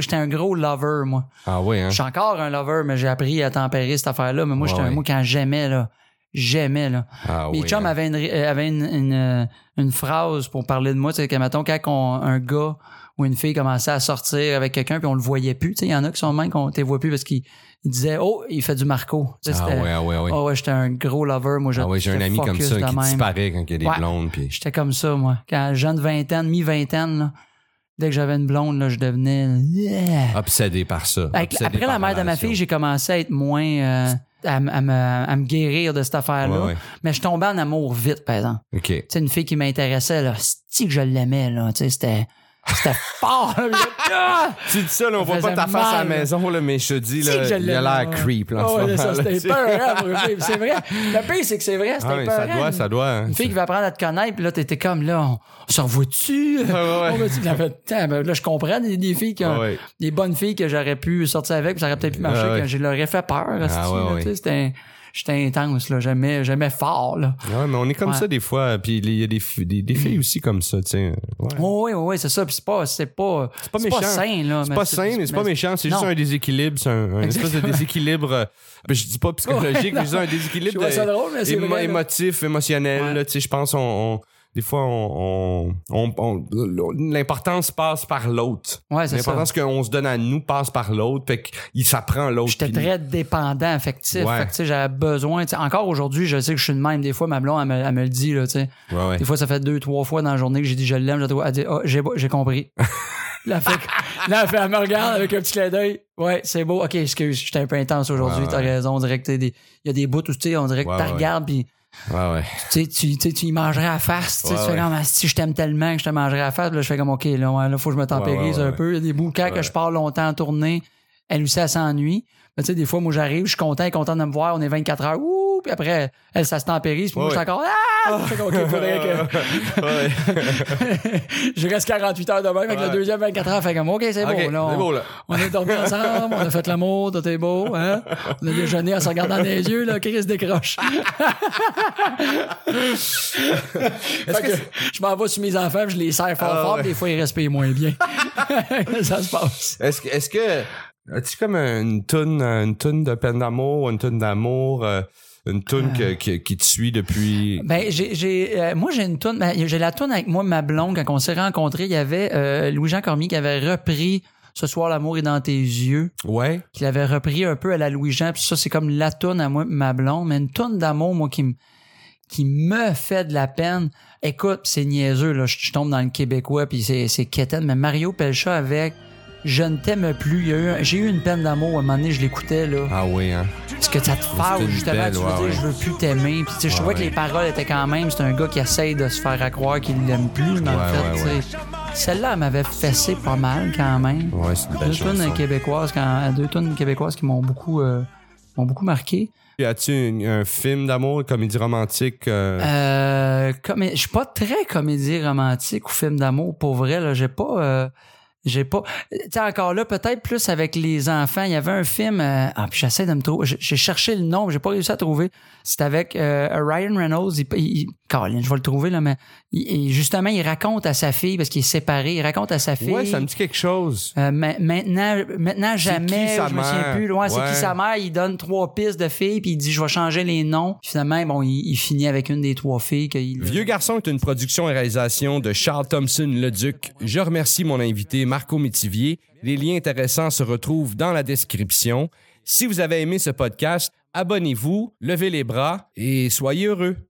J'étais un gros lover, moi. Ah ouais, hein? Je suis encore un lover, mais j'ai appris à tempérer cette affaire-là. Mais moi, j'étais un moi quand j'aimais, là. J'aimais, là. Ah Mes oui, chums hein. avaient, une, euh, avaient une, une, euh, une phrase pour parler de moi. Tu sais, que, mettons, quand on- un gars ou une fille commençait à sortir avec quelqu'un puis on le voyait plus, tu sais, il y en a qui sont même qu'on ne voit plus parce qu'ils ils disaient, oh, il fait du Marco. Tu sais, Ah c'était- ouais, ah ouais, ah ouais. Ah ouais, j'étais un gros lover. Moi, Ah ouais, j'ai un ami comme ça qui même. disparaît quand il y a des Ouais. blondes. Puis... J'étais comme ça, moi. Quand jeune vingtaine, mi-vingtaine, là, dès que j'avais une blonde, là, je devenais... Yeah. Obsédé par ça. Avec- Obsédé après par la mère de ma fille, j'ai commencé à être moins... euh, à, me, à me guérir de cette affaire-là. Ouais, ouais. Mais je tombais en amour vite, par exemple. OK. Tu sais, une fille qui m'intéressait, là, c'est que je l'aimais, là. Tu sais, c'était... C'était fort, là. Ah! Tu dis ça, là, on voit pas ta face à la maison, là, mais je te dis, là, il a l'air ouais. creep, là, Ah ce ouais, ça, c'était peur, hein. C'est vrai. Le pire, c'est que c'est vrai, c'était Ah oui, ça doit, ça doit. hein. Une fille qui va apprendre à te connaître, puis là, t'étais comme là, on, on se revoit-tu? ouais. On va-tu? Puis elle fait, Tiens, ben là, je comprends des, des filles qui ont, Ah ouais. des bonnes filles que j'aurais pu sortir avec, puis ça aurait peut-être pu marcher, Ah ouais. que je leur ai fait peur. Ah ouais, là, ouais. tu sais, C'était, j'étais intense, là. J'aimais, j'aimais fort, là. Ouais, mais on est comme Ouais. ça des fois. Puis il y a des, fi- des, des filles aussi comme ça, tu sais. Ouais. Oui, oui, oui, c'est ça. Puis c'est pas, c'est pas, c'est pas méchant. sain, là. C'est pas sain, mais c'est pas méchant. C'est juste un déséquilibre. C'est un, un espèce de déséquilibre. euh, je dis pas psychologique, mais juste un déséquilibre drôle, c'est émo- émotif, émotionnel. Tu sais, je pense on, on- des fois on, on, on- on- l'importance passe par l'autre. Ouais, c'est. L'importance qu'on se donne à nous passe par l'autre, fait qu'il s'apprend l'autre. J'étais très dépendant affectif. Ouais. Fait que, tu sais, j'avais besoin. encore aujourd'hui, je sais que je suis de même. Des fois, ma blonde, elle me, elle me le dit, là, tu sais. Ouais, ouais. Des fois, ça fait deux, trois fois dans la journée que j'ai dit je l'aime. Elle dit, ah, j'ai, j'ai compris. là, elle fait, là, elle fait, elle me regarde avec un petit clin d'œil. Ouais, c'est beau. OK, excuse, j'étais un peu intense aujourd'hui. Ouais, T'as raison. On dirait que des, il y a des bouts où, tu sais, on dirait que Ouais, ouais. regardes puis Ouais, ouais. tu sais, tu, tu, tu y mangerais à face. Tu sais, Ouais, tu fais comme, Ah, si je t'aime tellement que je te mangerais à face, là, je fais comme, OK, là, là, faut que je me tempérise un peu. Il y a des Ouais. que je pars longtemps en tournée, elle aussi, elle s'ennuie. Mais tu sais, des fois, moi, j'arrive, je suis content, elle est contente de me voir, on est 24 heures, ouh, puis après, elle, ça se tempérise, puis moi, je suis encore, ah! Je OK, faudrait que, je reste 48 heures de même, avec Ouais. le deuxième 24 heures, fait comme, OK, c'est beau, là. On, c'est beau, là. on a dormi ensemble, on a fait l'amour, tout est beau, hein? On a déjeuné en se regardant dans les yeux, là, Chris décroche. Fait que je m'en vais sur mes enfants, je les serre fort Ah, fort, ouais. puis des fois ils respirent moins bien. ça se passe. Est-ce que, est-ce que, as-tu comme une toune, une toune de peine d'amour, une toune d'amour, euh, une toune que- que- qui te suit depuis. Ben j'ai j'ai euh, moi j'ai une toune ben, j'ai la toune avec moi ma blonde quand on s'est rencontrés, il y avait euh, Louis-Jean Cormier qui avait repris ce soir l'amour est dans tes yeux, Ouais. qu'il avait repris un peu à la Louis-Jean, puis ça c'est comme la toune à moi ma blonde, mais une toune d'amour moi qui me qui me fait de la peine. Écoute, c'est niaiseux là, je, je tombe dans le québécois puis c'est c'est mais Mario Pelcha avec Je ne t'aime plus. J'ai eu une peine d'amour à un moment donné, je l'écoutais là. Ah oui, hein? Parce que ça te fâche, une justement, belle, tu veux ouais, dire, ouais. je veux plus t'aimer. Puis, tu sais, je Ouais, trouvais que ouais. les paroles étaient quand même, c'est un gars qui essaye de se faire à croire qu'il l'aime plus, mais en Ouais, fait, ouais, celle-là, elle m'avait fessé pas mal quand même. Ouais, c'est une belle Deux tonnes québécoises, quand, deux tonnes québécoises qui m'ont beaucoup, euh, m'ont beaucoup marqué. Y a-tu un, film d'amour, une comédie romantique? euh, Euh, comme, je suis pas très comédie romantique ou film d'amour, pour vrai, là, j'ai pas, euh, j'ai pas, tu sais, encore là, peut-être plus avec les enfants. Il y avait un film, euh, ah, puis j'essaie de me trouver, j'ai- cherché le nom, j'ai pas réussi à trouver. C'était avec euh, Ryan Reynolds. Il, il- Colin, je vais le trouver là, mais il- justement, il raconte à sa fille parce qu'il est séparé. Il raconte à sa fille. Ouais, ça me dit quelque chose. Euh, ma- maintenant, maintenant jamais, qui sa je me souviens mère? plus. Ouais, c'est qui sa mère? Il donne trois pistes de filles, puis il dit je vais changer les noms. Puis finalement, bon, il, il finit avec une des trois filles qu'il. Vieux garçon est une production et réalisation de Charles Thompson Leduc. Je remercie mon invité Marco Métivier. Les liens intéressants se retrouvent dans la description. Si vous avez aimé ce podcast, abonnez-vous, levez les bras et soyez heureux.